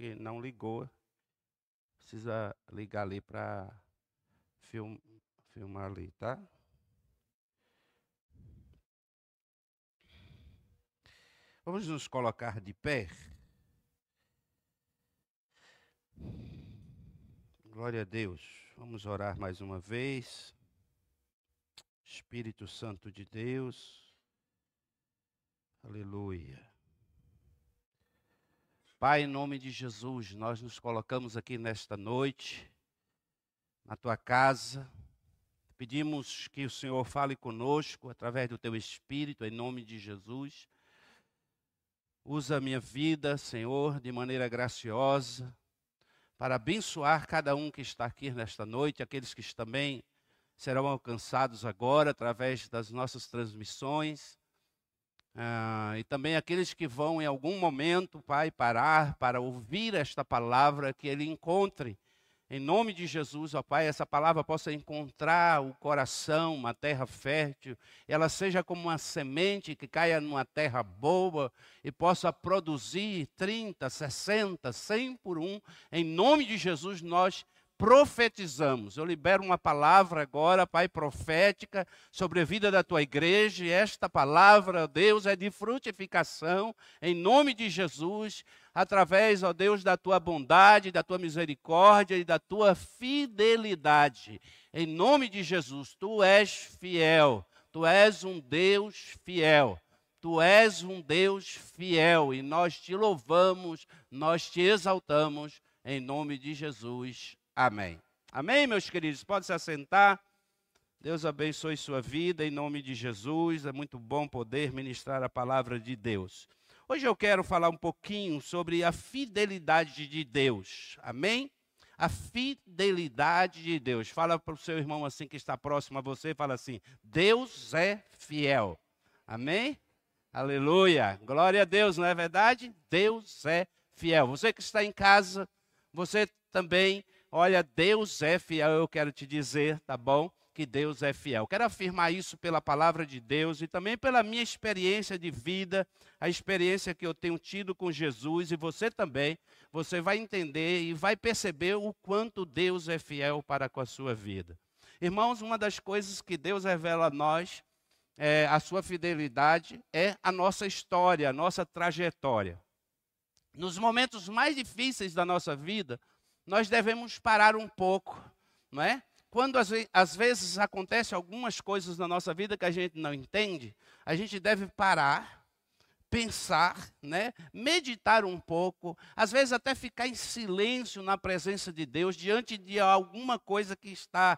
que não ligou. Precisa ligar ali para film, filmar ali, tá? Vamos nos colocar de pé. Glória a Deus. Vamos orar mais uma vez. Espírito Santo de Deus. Aleluia. Pai, em nome de Jesus, nós nos colocamos aqui nesta noite, na tua casa. Pedimos que o Senhor fale conosco através do teu Espírito, em nome de Jesus. Usa a minha vida, Senhor, de maneira graciosa, para abençoar cada um que está aqui nesta noite, aqueles que também serão alcançados agora através das nossas transmissões. Ah, e também aqueles que vão em algum momento, Pai, parar para ouvir esta palavra, que ele encontre, em nome de Jesus, ó Pai, essa palavra possa encontrar o coração, uma terra fértil, ela seja como uma semente que caia numa terra boa e possa produzir 30, 60, 100 por um. Em nome de Jesus, nós profetizamos. Eu libero uma palavra agora, Pai, profética, sobre a vida da tua igreja, e esta palavra, Deus, é de frutificação, em nome de Jesus, através, ó Deus, da tua bondade, da tua misericórdia e da tua fidelidade. Em nome de Jesus, tu és fiel, tu és um Deus fiel. Tu és um Deus fiel e nós te louvamos, nós te exaltamos em nome de Jesus. Amém. Amém, meus queridos? Pode se assentar. Deus abençoe sua vida em nome de Jesus. É muito bom poder ministrar a palavra de Deus. Hoje eu quero falar um pouquinho sobre a fidelidade de Deus. Amém? A fidelidade de Deus. Fala para o seu irmão assim que está próximo a você, fala assim: Deus é fiel. Amém? Aleluia. Glória a Deus, não é verdade? Deus é fiel. Você que está em casa, você também Olha, Deus é fiel, eu quero te dizer, tá bom? Que Deus é fiel. Quero afirmar isso pela palavra de Deus e também pela minha experiência de vida, a experiência que eu tenho tido com Jesus e você também. Você vai entender e vai perceber o quanto Deus é fiel para com a sua vida. Irmãos, uma das coisas que Deus revela a nós, é, a sua fidelidade, é a nossa história, a nossa trajetória. Nos momentos mais difíceis da nossa vida, nós devemos parar um pouco, não é? Quando às, vezes acontece algumas coisas na nossa vida que a gente não entende, a gente deve parar, pensar, né? meditar um pouco, às vezes até ficar em silêncio na presença de Deus, diante de alguma coisa que está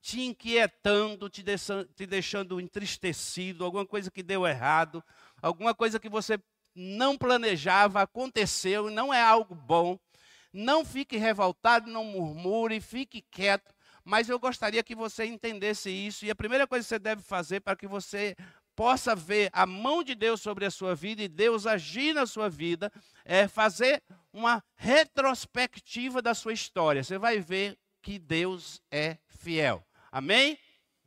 te inquietando, te deixando, te deixando entristecido, alguma coisa que deu errado, alguma coisa que você não planejava, aconteceu e não é algo bom. Não fique revoltado, não murmure, fique quieto. Mas eu gostaria que você entendesse isso. E a primeira coisa que você deve fazer para que você possa ver a mão de Deus sobre a sua vida e Deus agir na sua vida é fazer uma retrospectiva da sua história. Você vai ver que Deus é fiel. Amém?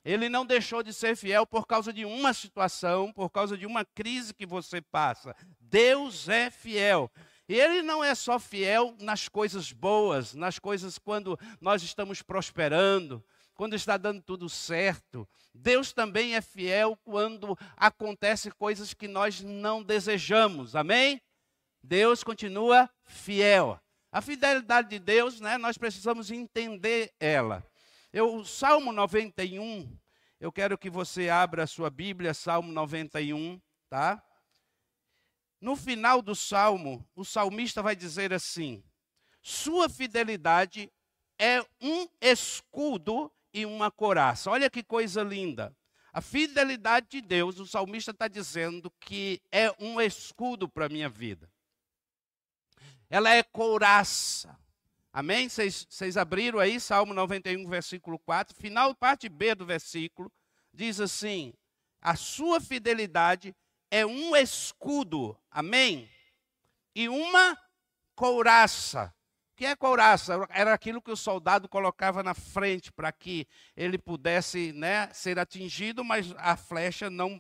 Ele não deixou de ser fiel por causa de uma situação, por causa de uma crise que você passa. Deus é fiel. Ele não é só fiel nas coisas boas, nas coisas quando nós estamos prosperando, quando está dando tudo certo. Deus também é fiel quando acontecem coisas que nós não desejamos. Amém? Deus continua fiel. A fidelidade de Deus, né, nós precisamos entender ela. Eu, o Salmo 91, eu quero que você abra a sua Bíblia, Salmo 91, tá? No final do salmo, o salmista vai dizer assim: Sua fidelidade é um escudo e uma coraça. Olha que coisa linda. A fidelidade de Deus, o salmista está dizendo que é um escudo para a minha vida. Ela é couraça. Amém? Vocês abriram aí, Salmo 91, versículo 4, final, parte B do versículo, diz assim: A sua fidelidade é um escudo, amém? E uma couraça. O que é couraça? Era aquilo que o soldado colocava na frente para que ele pudesse né, ser atingido, mas a flecha não,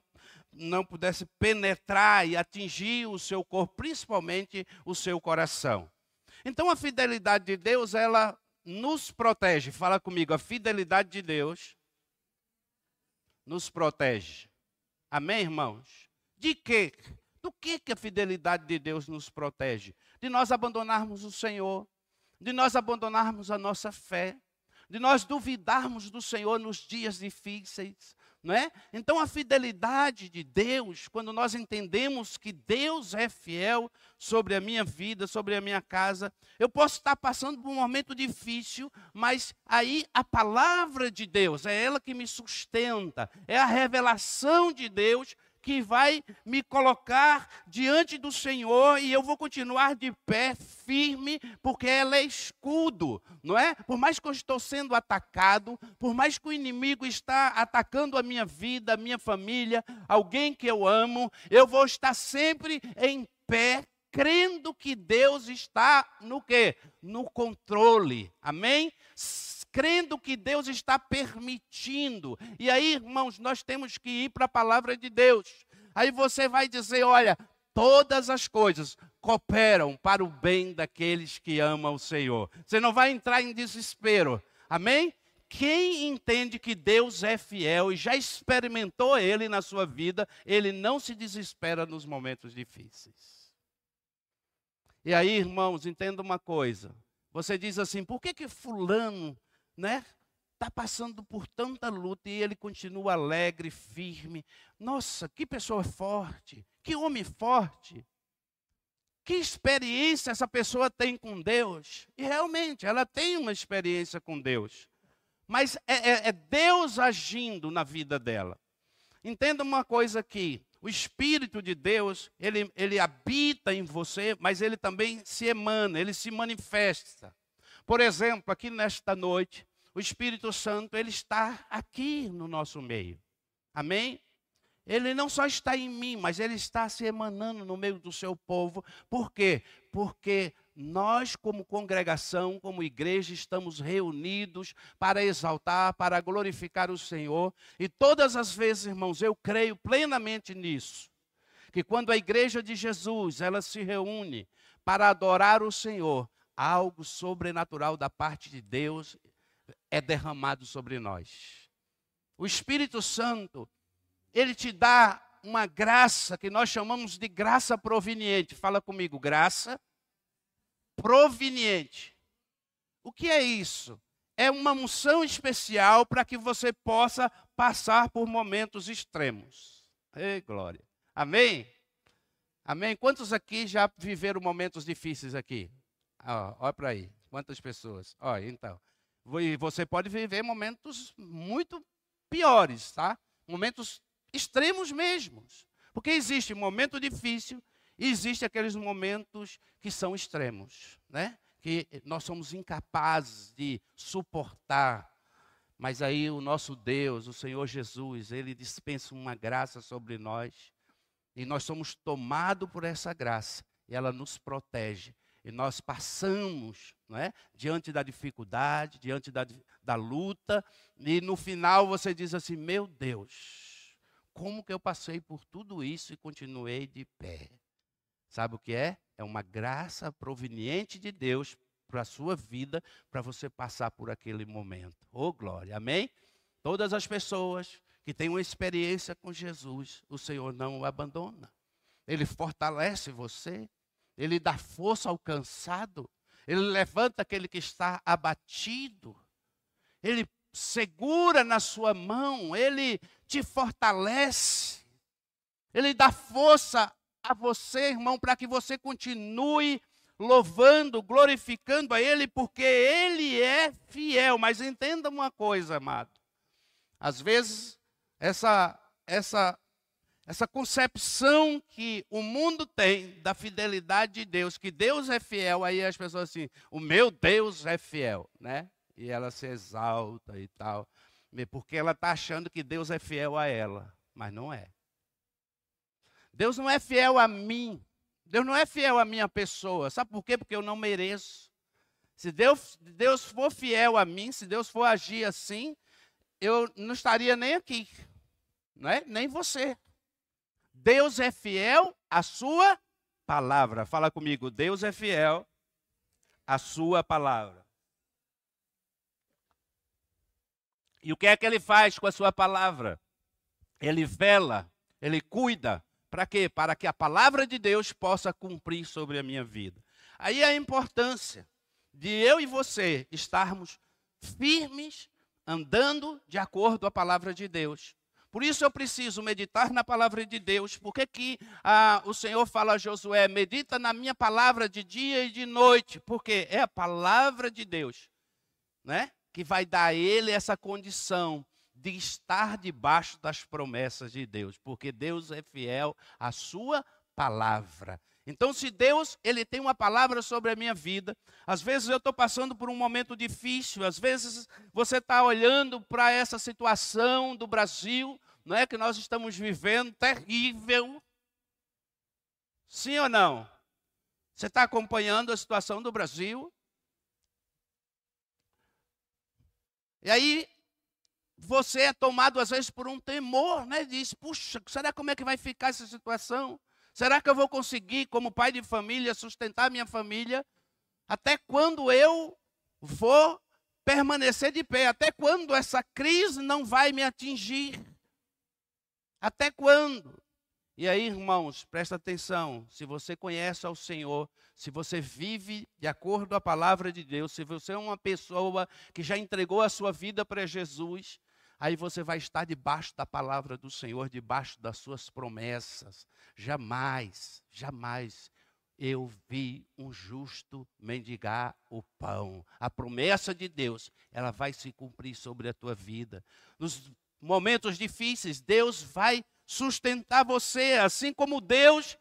não pudesse penetrar e atingir o seu corpo, principalmente o seu coração. Então a fidelidade de Deus, ela nos protege. Fala comigo, a fidelidade de Deus nos protege. Amém, irmãos? De quê? Do que, que a fidelidade de Deus nos protege? De nós abandonarmos o Senhor, de nós abandonarmos a nossa fé, de nós duvidarmos do Senhor nos dias difíceis, não é? Então a fidelidade de Deus, quando nós entendemos que Deus é fiel sobre a minha vida, sobre a minha casa, eu posso estar passando por um momento difícil, mas aí a palavra de Deus é ela que me sustenta, é a revelação de Deus que vai me colocar diante do Senhor e eu vou continuar de pé firme, porque ela é escudo, não é? Por mais que eu estou sendo atacado, por mais que o inimigo está atacando a minha vida, a minha família, alguém que eu amo, eu vou estar sempre em pé, crendo que Deus está no quê? No controle. Amém? Crendo que Deus está permitindo. E aí, irmãos, nós temos que ir para a palavra de Deus. Aí você vai dizer: olha, todas as coisas cooperam para o bem daqueles que amam o Senhor. Você não vai entrar em desespero. Amém? Quem entende que Deus é fiel e já experimentou Ele na sua vida, ele não se desespera nos momentos difíceis. E aí, irmãos, entenda uma coisa. Você diz assim: por que que Fulano né? Está passando por tanta luta e ele continua alegre, firme. Nossa, que pessoa forte, que homem forte. Que experiência essa pessoa tem com Deus? E realmente, ela tem uma experiência com Deus. Mas é, é, é Deus agindo na vida dela. Entenda uma coisa aqui: o Espírito de Deus, ele, ele habita em você, mas ele também se emana, ele se manifesta. Por exemplo, aqui nesta noite, o Espírito Santo, ele está aqui no nosso meio. Amém? Ele não só está em mim, mas ele está se emanando no meio do seu povo. Por quê? Porque nós, como congregação, como igreja, estamos reunidos para exaltar, para glorificar o Senhor. E todas as vezes, irmãos, eu creio plenamente nisso. Que quando a igreja de Jesus, ela se reúne para adorar o Senhor, algo sobrenatural da parte de Deus é derramado sobre nós. O Espírito Santo, ele te dá uma graça que nós chamamos de graça proveniente. Fala comigo, graça proveniente. O que é isso? É uma unção especial para que você possa passar por momentos extremos. Ei, glória. Amém? Amém? Quantos aqui já viveram momentos difíceis aqui? Olha para aí. Quantas pessoas? Olha, então. Você pode viver momentos muito piores, tá? Momentos extremos mesmos. Porque existe momento difícil e existe aqueles momentos que são extremos, né? Que nós somos incapazes de suportar. Mas aí o nosso Deus, o Senhor Jesus, ele dispensa uma graça sobre nós e nós somos tomados por essa graça e ela nos protege e nós passamos não é? diante da dificuldade, diante da, da luta, e no final você diz assim: Meu Deus, como que eu passei por tudo isso e continuei de pé? Sabe o que é? É uma graça proveniente de Deus para a sua vida, para você passar por aquele momento. Oh, glória, amém? Todas as pessoas que têm uma experiência com Jesus, o Senhor não o abandona. Ele fortalece você, ele dá força ao cansado, ele levanta aquele que está abatido, ele segura na sua mão, ele te fortalece, ele dá força a você, irmão, para que você continue louvando, glorificando a Ele, porque Ele é fiel. Mas entenda uma coisa, amado. Às vezes, essa, essa essa concepção que o mundo tem da fidelidade de Deus, que Deus é fiel, aí as pessoas assim, o meu Deus é fiel, né? E ela se exalta e tal, porque ela está achando que Deus é fiel a ela, mas não é. Deus não é fiel a mim, Deus não é fiel à minha pessoa, sabe por quê? Porque eu não mereço. Se Deus, Deus for fiel a mim, se Deus for agir assim, eu não estaria nem aqui, não é? nem você. Deus é fiel à sua palavra. Fala comigo, Deus é fiel a sua palavra. E o que é que ele faz com a sua palavra? Ele vela, ele cuida. Para quê? Para que a palavra de Deus possa cumprir sobre a minha vida. Aí a importância de eu e você estarmos firmes, andando de acordo com a palavra de Deus. Por isso eu preciso meditar na palavra de Deus. Por que, que ah, o Senhor fala a Josué, medita na minha palavra de dia e de noite? Porque é a palavra de Deus, né? Que vai dar a ele essa condição de estar debaixo das promessas de Deus. Porque Deus é fiel à sua palavra. Então, se Deus ele tem uma palavra sobre a minha vida, às vezes eu estou passando por um momento difícil, às vezes você está olhando para essa situação do Brasil, não é que nós estamos vivendo terrível. Sim ou não? Você está acompanhando a situação do Brasil? E aí você é tomado às vezes por um temor, né? Diz, puxa, será como é que vai ficar essa situação? Será que eu vou conseguir, como pai de família, sustentar minha família? Até quando eu vou permanecer de pé? Até quando essa crise não vai me atingir? Até quando? E aí, irmãos, presta atenção. Se você conhece ao Senhor, se você vive de acordo com a palavra de Deus, se você é uma pessoa que já entregou a sua vida para Jesus, aí você vai estar debaixo da palavra do Senhor, debaixo das suas promessas. Jamais, jamais eu vi um justo mendigar o pão. A promessa de Deus, ela vai se cumprir sobre a tua vida. Nos momentos difíceis, Deus vai sustentar você, assim como Deus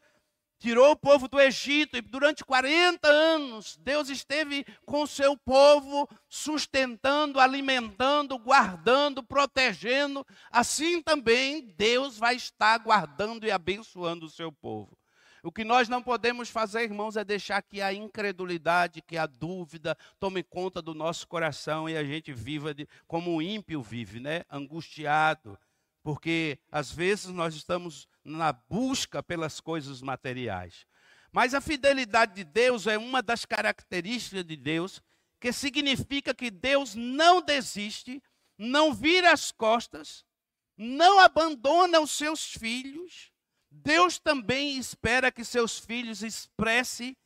tirou o povo do Egito e durante 40 anos Deus esteve com o seu povo sustentando, alimentando, guardando, protegendo. Assim também Deus vai estar guardando e abençoando o seu povo. O que nós não podemos fazer, irmãos, é deixar que a incredulidade, que a dúvida tome conta do nosso coração e a gente viva de, como o ímpio vive, né? Angustiado, porque às vezes nós estamos na busca pelas coisas materiais. Mas a fidelidade de Deus é uma das características de Deus, que significa que Deus não desiste, não vira as costas, não abandona os seus filhos, Deus também espera que seus filhos expressem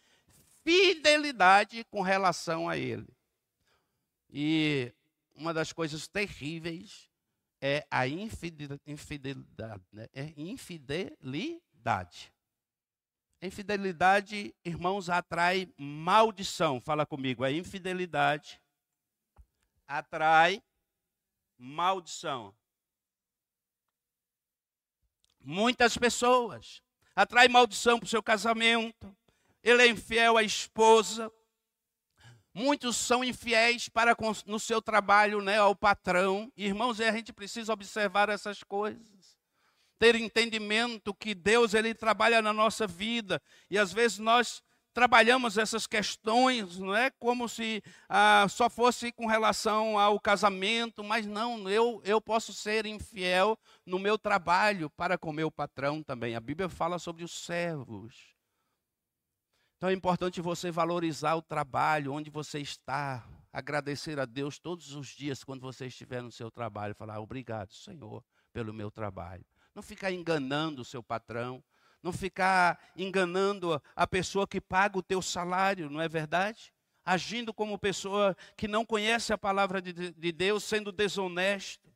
fidelidade com relação a Ele. E uma das coisas terríveis é a infidelidade. Né? É infidelidade. Infidelidade, irmãos, atrai maldição. Fala comigo, a infidelidade atrai maldição muitas pessoas. Atrai maldição para o seu casamento. Ele é infiel à esposa. Muitos são infiéis para no seu trabalho, né, ao patrão. Irmãos, a gente precisa observar essas coisas. Ter entendimento que Deus ele trabalha na nossa vida e às vezes nós trabalhamos essas questões, não é como se ah, só fosse com relação ao casamento, mas não, eu, eu posso ser infiel no meu trabalho para com meu patrão também. A Bíblia fala sobre os servos. Então é importante você valorizar o trabalho, onde você está, agradecer a Deus todos os dias quando você estiver no seu trabalho, falar obrigado, Senhor, pelo meu trabalho. Não ficar enganando o seu patrão, não ficar enganando a pessoa que paga o teu salário, não é verdade? Agindo como pessoa que não conhece a palavra de, de Deus, sendo desonesto.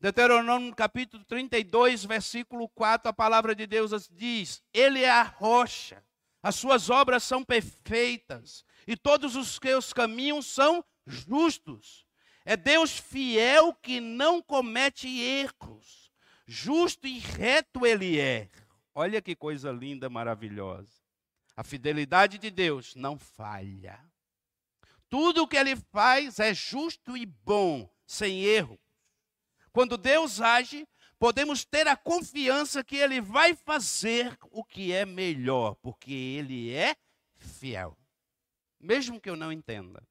Deuteronômio capítulo 32, versículo 4, a palavra de Deus diz: Ele é a rocha, as suas obras são perfeitas, e todos os seus caminhos são justos. É Deus fiel que não comete erros, justo e reto Ele é. Olha que coisa linda, maravilhosa. A fidelidade de Deus não falha. Tudo o que ele faz é justo e bom, sem erro. Quando Deus age, podemos ter a confiança que ele vai fazer o que é melhor, porque ele é fiel. Mesmo que eu não entenda.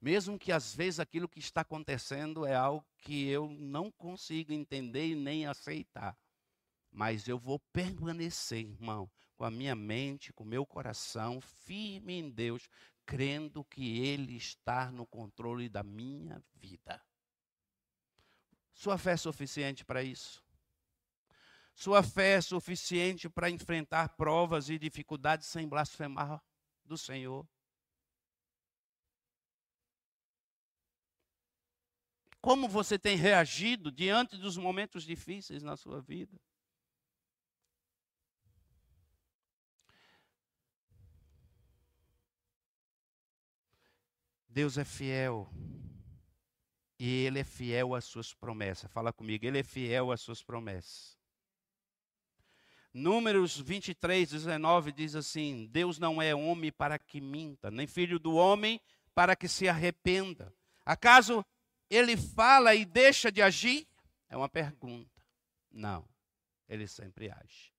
Mesmo que às vezes aquilo que está acontecendo é algo que eu não consigo entender e nem aceitar mas eu vou permanecer, irmão, com a minha mente, com o meu coração, firme em Deus, crendo que Ele está no controle da minha vida. Sua fé é suficiente para isso? Sua fé é suficiente para enfrentar provas e dificuldades sem blasfemar do Senhor? Como você tem reagido diante dos momentos difíceis na sua vida? Deus é fiel. E Ele é fiel às suas promessas. Fala comigo, Ele é fiel às suas promessas. Números 23, 19 diz assim: Deus não é homem para que minta, nem filho do homem para que se arrependa. Acaso ele fala e deixa de agir? É uma pergunta. Não, ele sempre age.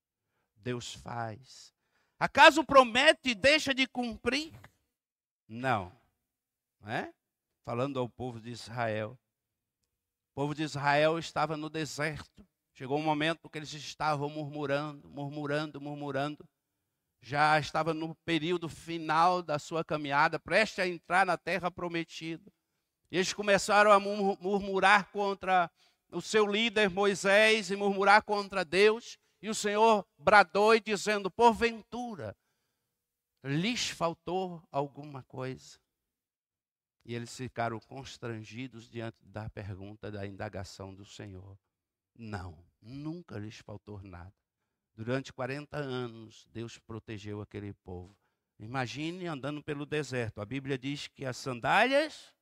Deus faz. Acaso promete e deixa de cumprir? Não. É? Falando ao povo de Israel. O povo de Israel estava no deserto. Chegou um momento que eles estavam murmurando, murmurando, murmurando. Já estava no período final da sua caminhada, prestes a entrar na terra prometida. E eles começaram a murmurar contra o seu líder Moisés e murmurar contra Deus. E o Senhor bradou e dizendo: Porventura, lhes faltou alguma coisa. E eles ficaram constrangidos diante da pergunta, da indagação do Senhor. Não, nunca lhes faltou nada. Durante 40 anos, Deus protegeu aquele povo. Imagine andando pelo deserto. A Bíblia diz que as sandálias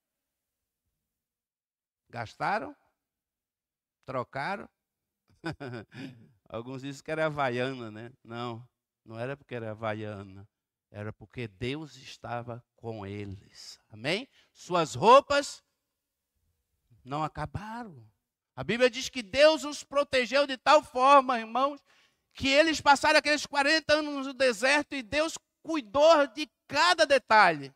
gastaram, trocaram. Alguns dizem que era havaiana, né? Não, não era porque era havaiana. Era porque Deus estava com eles. Amém? Suas roupas não acabaram. A Bíblia diz que Deus os protegeu de tal forma, irmãos, que eles passaram aqueles 40 anos no deserto e Deus cuidou de cada detalhe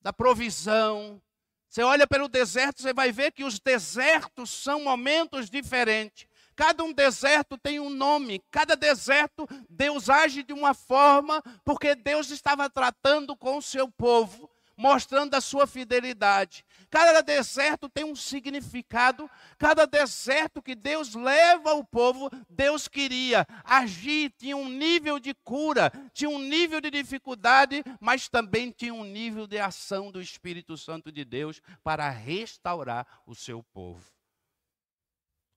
da provisão. Você olha pelo deserto, você vai ver que os desertos são momentos diferentes. Cada um deserto tem um nome, cada deserto Deus age de uma forma, porque Deus estava tratando com o seu povo mostrando a sua fidelidade. Cada deserto tem um significado, cada deserto que Deus leva ao povo, Deus queria agir, tinha um nível de cura, tinha um nível de dificuldade, mas também tinha um nível de ação do Espírito Santo de Deus para restaurar o seu povo.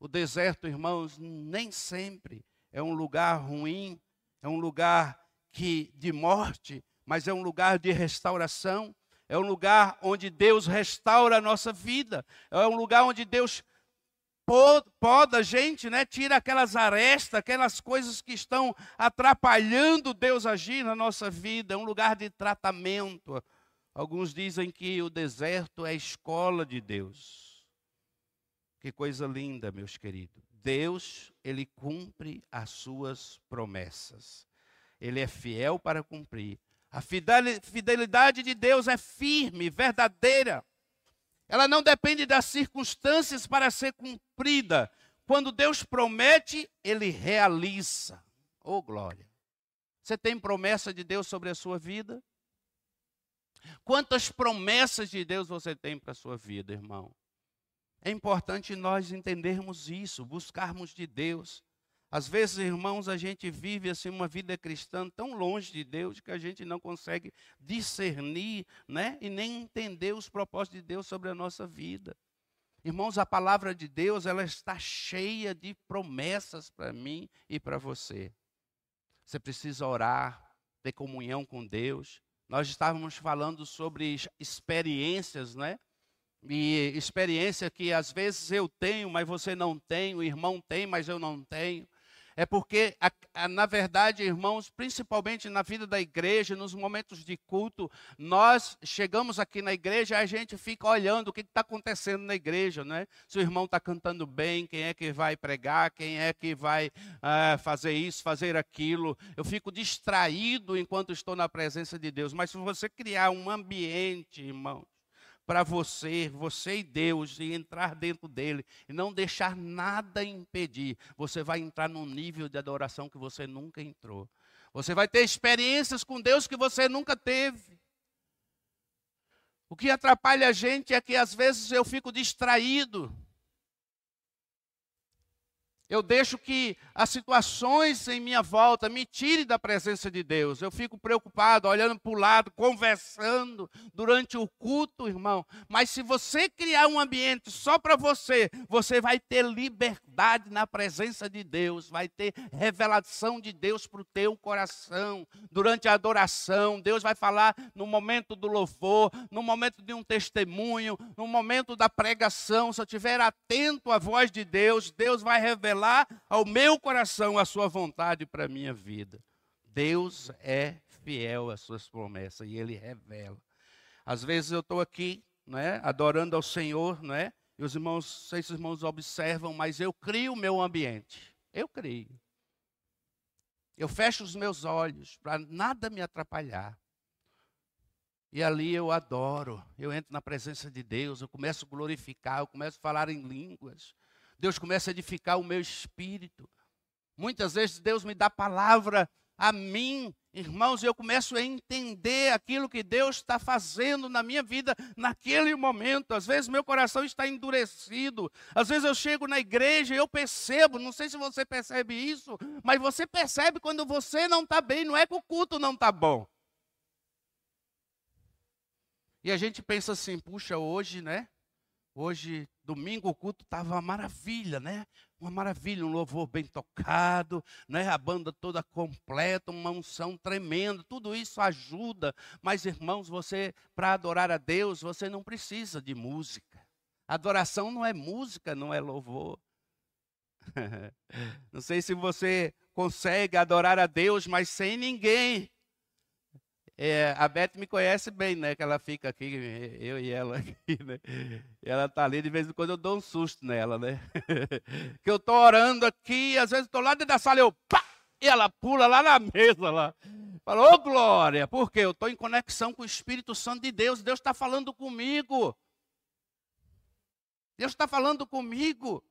O deserto, irmãos, nem sempre é um lugar ruim, é um lugar que de morte, mas é um lugar de restauração é um lugar onde Deus restaura a nossa vida, é um lugar onde Deus poda a gente, né? tira aquelas arestas, aquelas coisas que estão atrapalhando Deus agir na nossa vida, é um lugar de tratamento. Alguns dizem que o deserto é a escola de Deus. Que coisa linda, meus queridos. Deus, ele cumpre as suas promessas. Ele é fiel para cumprir. A fidelidade de Deus é firme, verdadeira. Ela não depende das circunstâncias para ser cumprida. Quando Deus promete, ele realiza. Oh, glória. Você tem promessa de Deus sobre a sua vida? Quantas promessas de Deus você tem para a sua vida, irmão? É importante nós entendermos isso, buscarmos de Deus. Às vezes, irmãos, a gente vive assim uma vida cristã tão longe de Deus que a gente não consegue discernir, né, e nem entender os propósitos de Deus sobre a nossa vida. Irmãos, a palavra de Deus, ela está cheia de promessas para mim e para você. Você precisa orar, ter comunhão com Deus. Nós estávamos falando sobre experiências, né? E experiência que às vezes eu tenho, mas você não tem, o irmão tem, mas eu não tenho. É porque, na verdade, irmãos, principalmente na vida da igreja, nos momentos de culto, nós chegamos aqui na igreja a gente fica olhando o que está acontecendo na igreja, né? Se o irmão está cantando bem, quem é que vai pregar, quem é que vai uh, fazer isso, fazer aquilo. Eu fico distraído enquanto estou na presença de Deus. Mas se você criar um ambiente, irmãos, para você, você e Deus, e entrar dentro dele, e não deixar nada impedir, você vai entrar num nível de adoração que você nunca entrou. Você vai ter experiências com Deus que você nunca teve. O que atrapalha a gente é que às vezes eu fico distraído. Eu deixo que as situações em minha volta me tirem da presença de Deus. Eu fico preocupado, olhando para o lado, conversando durante o culto, irmão. Mas se você criar um ambiente só para você, você vai ter liberdade na presença de Deus, vai ter revelação de Deus para o teu coração. Durante a adoração, Deus vai falar no momento do louvor, no momento de um testemunho, no momento da pregação. Se eu estiver atento à voz de Deus, Deus vai revelar revelar ao meu coração a sua vontade para a minha vida. Deus é fiel às suas promessas e ele revela. Às vezes eu estou aqui, né, adorando ao Senhor, né? E os irmãos, sei se os irmãos observam, mas eu crio o meu ambiente. Eu crio. Eu fecho os meus olhos para nada me atrapalhar. E ali eu adoro, eu entro na presença de Deus, eu começo a glorificar, eu começo a falar em línguas. Deus começa a edificar o meu espírito. Muitas vezes Deus me dá palavra a mim, irmãos, e eu começo a entender aquilo que Deus está fazendo na minha vida naquele momento. Às vezes meu coração está endurecido, às vezes eu chego na igreja e eu percebo, não sei se você percebe isso, mas você percebe quando você não está bem, não é que o culto não está bom. E a gente pensa assim, puxa, hoje, né? Hoje, domingo, o culto estava uma maravilha, né? Uma maravilha, um louvor bem tocado, né? A banda toda completa, uma unção tremenda, tudo isso ajuda. Mas, irmãos, você, para adorar a Deus, você não precisa de música. Adoração não é música, não é louvor. não sei se você consegue adorar a Deus, mas sem ninguém. É, a Beth me conhece bem, né? Que ela fica aqui, eu e ela aqui, né? E ela tá ali, de vez em quando eu dou um susto nela, né? que eu tô orando aqui, às vezes estou lá dentro da sala, eu pá! E ela pula lá na mesa lá. Fala, ô oh, glória, porque eu estou em conexão com o Espírito Santo de Deus, Deus está falando comigo. Deus está falando comigo.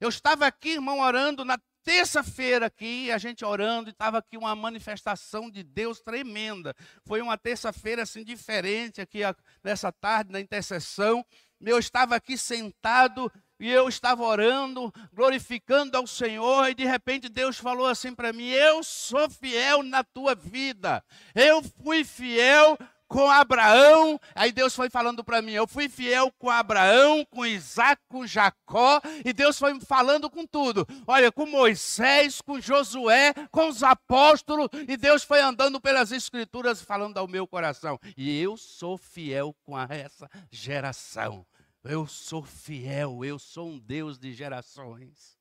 Eu estava aqui, irmão, orando na terça-feira aqui, a gente orando, e estava aqui uma manifestação de Deus tremenda. Foi uma terça-feira assim diferente aqui nessa tarde na intercessão. Eu estava aqui sentado e eu estava orando, glorificando ao Senhor, e de repente Deus falou assim para mim: Eu sou fiel na tua vida, eu fui fiel com Abraão. Aí Deus foi falando para mim: eu fui fiel com Abraão, com Isaac, com Jacó, e Deus foi falando com tudo. Olha, com Moisés, com Josué, com os apóstolos, e Deus foi andando pelas Escrituras falando ao meu coração. E eu sou fiel com essa geração. Eu sou fiel, eu sou um Deus de gerações.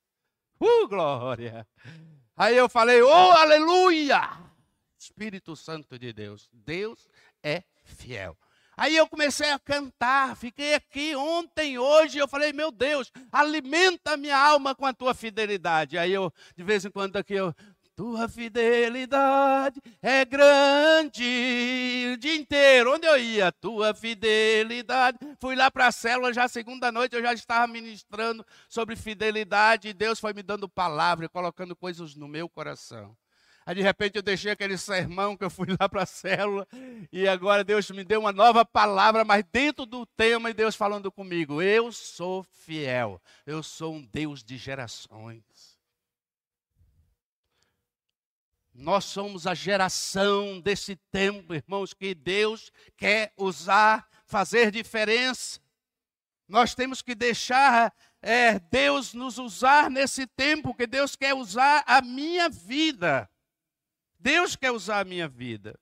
Uh, glória! Aí eu falei, oh, aleluia! Espírito Santo de Deus. Deus é fiel. Aí eu comecei a cantar, fiquei aqui ontem, hoje, eu falei, meu Deus, alimenta minha alma com a tua fidelidade. Aí eu, de vez em quando aqui, eu, tua fidelidade é grande. O dia inteiro, onde eu ia? Tua fidelidade. Fui lá para a célula, já segunda noite eu já estava ministrando sobre fidelidade. E Deus foi me dando palavra, colocando coisas no meu coração. Aí de repente eu deixei aquele sermão que eu fui lá para a célula e agora Deus me deu uma nova palavra, mas dentro do tema e Deus falando comigo. Eu sou fiel, eu sou um Deus de gerações. Nós somos a geração desse tempo, irmãos, que Deus quer usar, fazer diferença. Nós temos que deixar é, Deus nos usar nesse tempo, que Deus quer usar a minha vida. Deus quer usar a minha vida.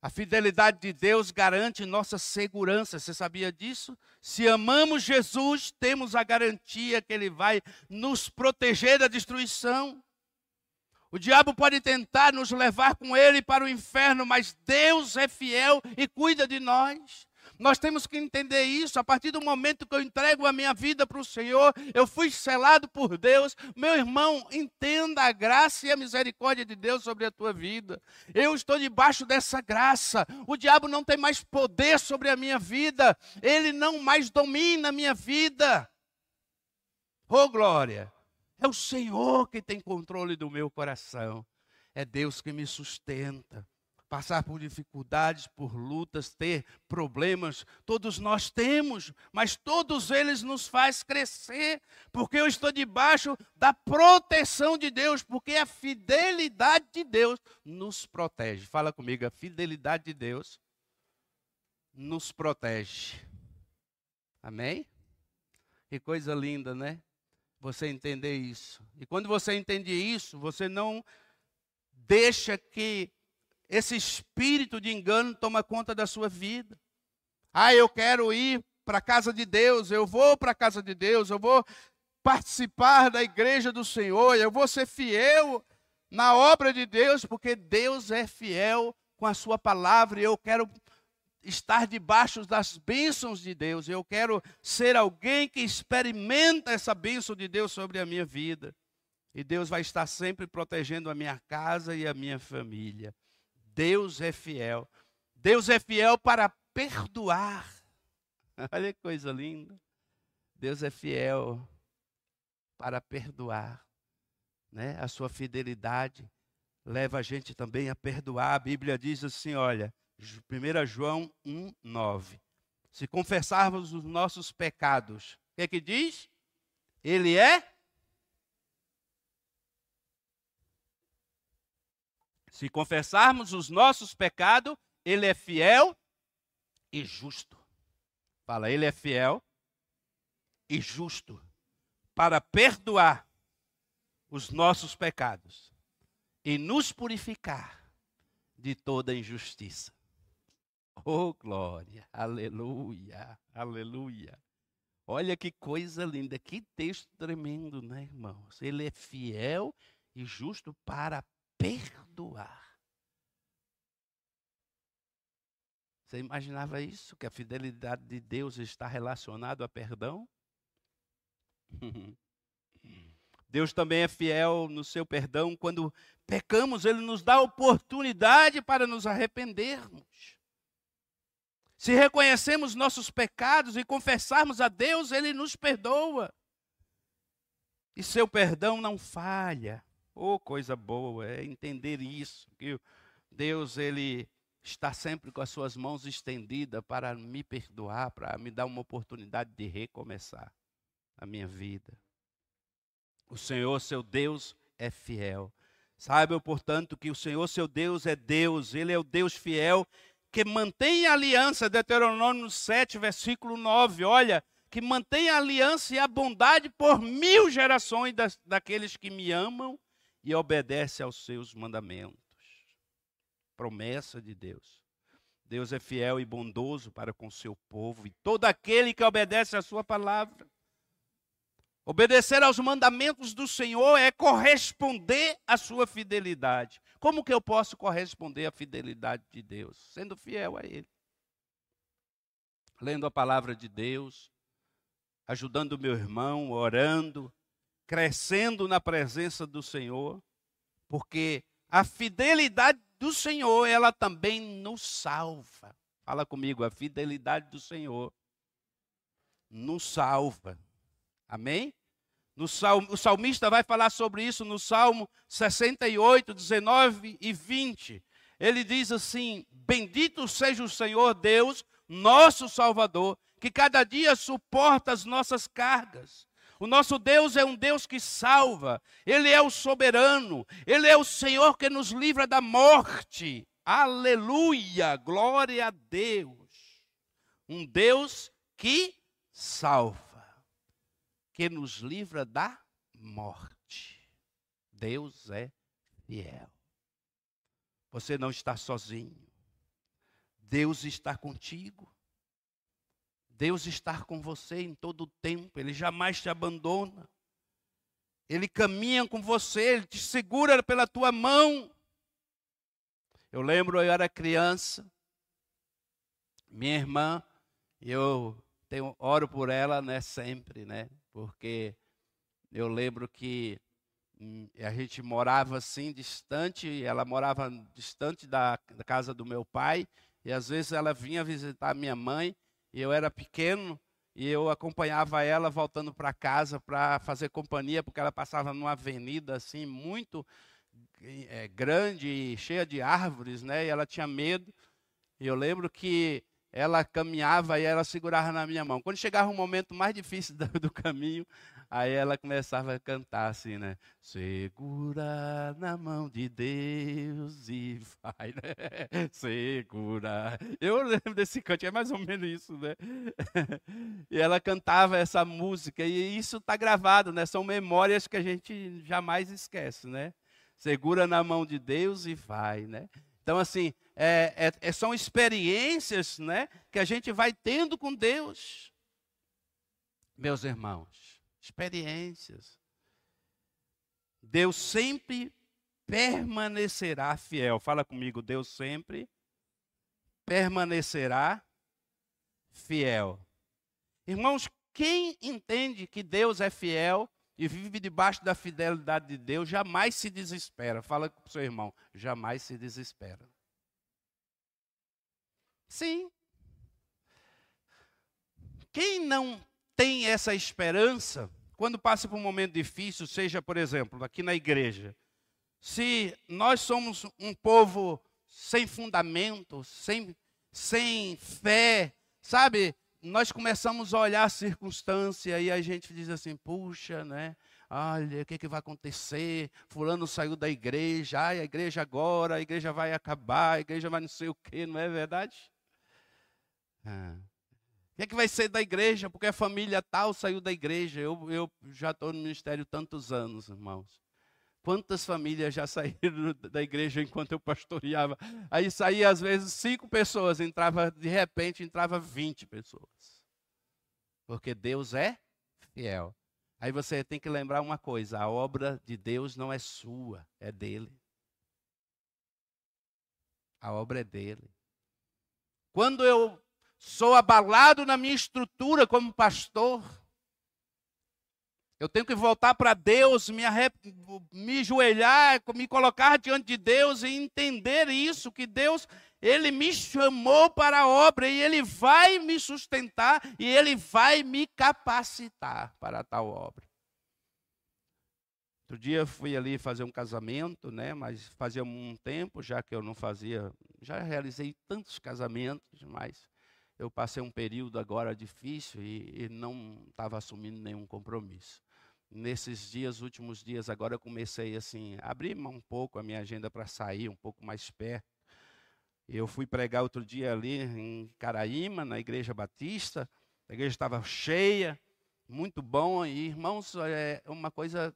A fidelidade de Deus garante nossa segurança. Você sabia disso? Se amamos Jesus, temos a garantia que Ele vai nos proteger da destruição. O diabo pode tentar nos levar com ele para o inferno, mas Deus é fiel e cuida de nós. Nós temos que entender isso. A partir do momento que eu entrego a minha vida para o Senhor, eu fui selado por Deus. Meu irmão, entenda a graça e a misericórdia de Deus sobre a tua vida. Eu estou debaixo dessa graça. O diabo não tem mais poder sobre a minha vida. Ele não mais domina a minha vida. Oh, glória! É o Senhor que tem controle do meu coração. É Deus que me sustenta passar por dificuldades, por lutas, ter problemas, todos nós temos, mas todos eles nos faz crescer, porque eu estou debaixo da proteção de Deus, porque a fidelidade de Deus nos protege. Fala comigo, a fidelidade de Deus nos protege. Amém? Que coisa linda, né? Você entender isso. E quando você entende isso, você não deixa que esse espírito de engano toma conta da sua vida. Ah, eu quero ir para a casa de Deus, eu vou para a casa de Deus, eu vou participar da igreja do Senhor, eu vou ser fiel na obra de Deus, porque Deus é fiel com a sua palavra e eu quero estar debaixo das bênçãos de Deus, eu quero ser alguém que experimenta essa bênção de Deus sobre a minha vida. E Deus vai estar sempre protegendo a minha casa e a minha família. Deus é fiel. Deus é fiel para perdoar. Olha que coisa linda. Deus é fiel para perdoar. Né? A sua fidelidade leva a gente também a perdoar. A Bíblia diz assim: olha, 1 João 1, 9. Se confessarmos os nossos pecados, o que é que diz? Ele é Se confessarmos os nossos pecados, Ele é fiel e justo. Fala, Ele é fiel e justo para perdoar os nossos pecados e nos purificar de toda injustiça. Oh, glória, aleluia, aleluia. Olha que coisa linda, que texto tremendo, né, irmãos? Ele é fiel e justo para perdoar. Você imaginava isso? Que a fidelidade de Deus está relacionada a perdão? Deus também é fiel no seu perdão. Quando pecamos, Ele nos dá oportunidade para nos arrependermos. Se reconhecemos nossos pecados e confessarmos a Deus, Ele nos perdoa. E seu perdão não falha. Oh, coisa boa é entender isso, que Deus ele está sempre com as suas mãos estendidas para me perdoar, para me dar uma oportunidade de recomeçar a minha vida. O Senhor, seu Deus, é fiel. Saiba, portanto, que o Senhor, seu Deus, é Deus, Ele é o Deus fiel que mantém a aliança, Deuteronômio 7, versículo 9. Olha, que mantém a aliança e a bondade por mil gerações das, daqueles que me amam e obedece aos seus mandamentos. Promessa de Deus. Deus é fiel e bondoso para com seu povo e todo aquele que obedece à sua palavra. Obedecer aos mandamentos do Senhor é corresponder à sua fidelidade. Como que eu posso corresponder à fidelidade de Deus? Sendo fiel a Ele. Lendo a palavra de Deus, ajudando meu irmão, orando, crescendo na presença do Senhor, porque a fidelidade do Senhor, ela também nos salva. Fala comigo, a fidelidade do Senhor nos salva. Amém? No salmo, o salmista vai falar sobre isso no Salmo 68, 19 e 20. Ele diz assim: Bendito seja o Senhor Deus, nosso Salvador, que cada dia suporta as nossas cargas o nosso Deus é um Deus que salva, Ele é o soberano, Ele é o Senhor que nos livra da morte. Aleluia, glória a Deus. Um Deus que salva, que nos livra da morte. Deus é fiel. Você não está sozinho. Deus está contigo. Deus está com você em todo o tempo, Ele jamais te abandona. Ele caminha com você, Ele te segura pela tua mão. Eu lembro, eu era criança, minha irmã eu tenho, oro por ela, né, sempre, né? Porque eu lembro que hum, a gente morava assim distante, ela morava distante da, da casa do meu pai, e às vezes ela vinha visitar minha mãe, eu era pequeno, e eu acompanhava ela voltando para casa para fazer companhia, porque ela passava numa avenida assim muito é, grande, cheia de árvores, né? E ela tinha medo. E eu lembro que ela caminhava e ela segurava na minha mão. Quando chegava um momento mais difícil do caminho, aí ela começava a cantar assim, né? Segura na mão de Deus e vai, né? Segura. Eu lembro desse canto, é mais ou menos isso, né? E ela cantava essa música e isso está gravado, né? São memórias que a gente jamais esquece, né? Segura na mão de Deus e vai, né? Então, assim, é, é, é, são experiências né, que a gente vai tendo com Deus. Meus irmãos, experiências. Deus sempre permanecerá fiel. Fala comigo, Deus sempre permanecerá fiel. Irmãos, quem entende que Deus é fiel e vive debaixo da fidelidade de Deus, jamais se desespera. Fala com o seu irmão, jamais se desespera. Sim. Quem não tem essa esperança, quando passa por um momento difícil, seja, por exemplo, aqui na igreja, se nós somos um povo sem fundamento, sem, sem fé, sabe? nós começamos a olhar a circunstância e a gente diz assim: puxa, né? Olha, o que, que vai acontecer? Fulano saiu da igreja, ai, a igreja agora, a igreja vai acabar, a igreja vai não sei o quê, não é verdade? Ah. O que, é que vai ser da igreja? Porque a família tal saiu da igreja. Eu, eu já estou no ministério tantos anos, irmãos. Quantas famílias já saíram da igreja enquanto eu pastoreava? Aí saía às vezes cinco pessoas, entrava de repente entrava 20 pessoas. Porque Deus é fiel. Aí você tem que lembrar uma coisa: a obra de Deus não é sua, é dele. A obra é dele. Quando eu sou abalado na minha estrutura como pastor, eu tenho que voltar para Deus, me, me joelhar, me colocar diante de Deus e entender isso, que Deus, Ele me chamou para a obra e Ele vai me sustentar e Ele vai me capacitar para tal obra. Outro dia fui ali fazer um casamento, né? Mas fazia um tempo já que eu não fazia, já realizei tantos casamentos, mas eu passei um período agora difícil e, e não estava assumindo nenhum compromisso nesses dias, últimos dias, agora eu comecei assim, a abrir um pouco a minha agenda para sair um pouco mais perto. Eu fui pregar outro dia ali em Caraíma, na Igreja Batista. A igreja estava cheia, muito bom. E, irmãos, é uma coisa.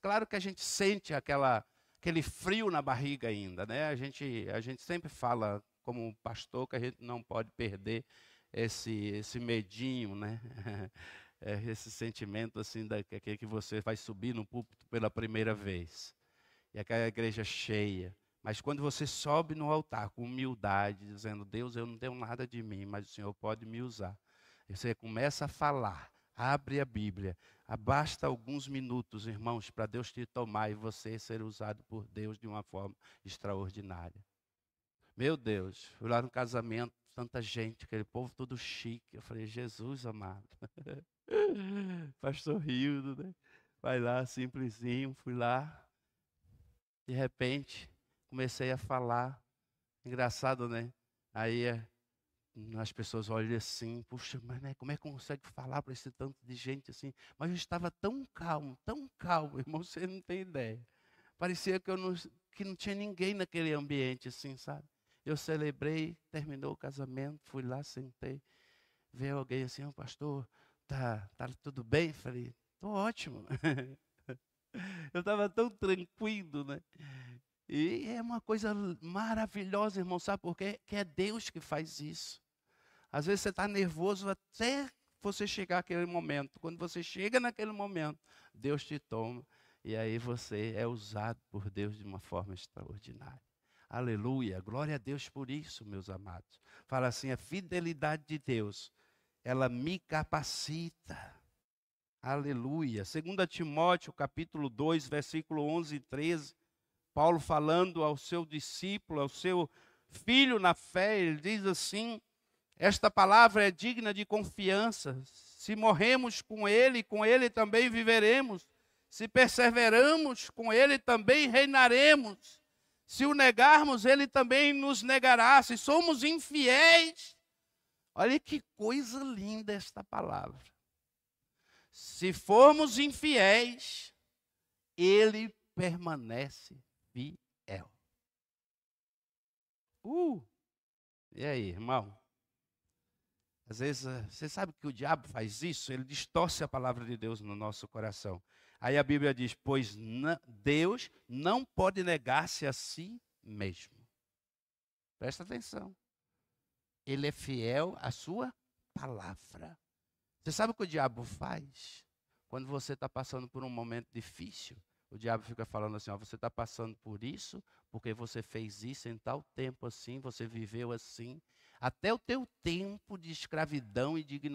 Claro que a gente sente aquela, aquele frio na barriga ainda, né? A gente, a gente sempre fala, como pastor, que a gente não pode perder esse, esse medinho, né? é, esse sentimento assim da, que, você vai subir no púlpito pela primeira vez. E aquela igreja cheia. Mas quando você sobe no altar com humildade, dizendo, Deus, eu não tenho nada de mim, mas o Senhor pode me usar. E você começa a falar, abre a Bíblia, basta alguns minutos, irmãos, para Deus te tomar e você ser usado por Deus de uma forma extraordinária. Meu Deus, fui lá no casamento, tanta gente, aquele povo todo chique. Eu falei, Jesus amado. Pastor Rildo, né? Vai lá, simplesinho, fui lá. De repente, comecei a falar. Engraçado, né? Aí eh, as pessoas olham assim, puxa, mas né, como é que consegue falar para esse tanto de gente assim? Mas eu estava tão calmo, tão calmo, irmão, você não tem ideia. Parecia que, eu não, que não tinha ninguém naquele ambiente assim, sabe? Eu celebrei, terminou o casamento, fui lá, sentei. Veio alguém assim, oh, pastor, tá, tá tudo bem? Falei, tô ótimo. Eu estava tão tranquilo, né? E é uma coisa maravilhosa, irmão, sabe por quê? Que é Deus que faz isso. Às vezes você está nervoso até você chegar aquele momento. Quando você chega naquele momento, Deus te toma. E aí você é usado por Deus de uma forma extraordinária. Aleluia. Glória a Deus por isso, meus amados. Fala assim: a fidelidade de Deus ela me capacita. Aleluia. 2 Timóteo, capítulo 2, versículo 11 e 13. Paulo falando ao seu discípulo, ao seu filho na fé, ele diz assim: Esta palavra é digna de confiança. Se morremos com ele, com ele também viveremos. Se perseveramos, com ele também reinaremos. Se o negarmos, ele também nos negará. Se somos infiéis, olha que coisa linda esta palavra. Se formos infiéis, ele permanece fiel. Uh! E aí, irmão? Às vezes, eh, você sabe que o diabo faz isso? Ele distorce a palavra de Deus no nosso coração. Aí a Bíblia diz: Pois Deus não pode negar-se a si mesmo. Presta atenção. Ele é fiel à sua palavra. Você sabe o que o diabo faz? Quando você está passando por um momento difícil, o diabo fica falando assim: ó, você está passando por isso, porque você fez isso em tal tempo assim, você viveu assim. Até o teu tempo de escravidão e de ignorância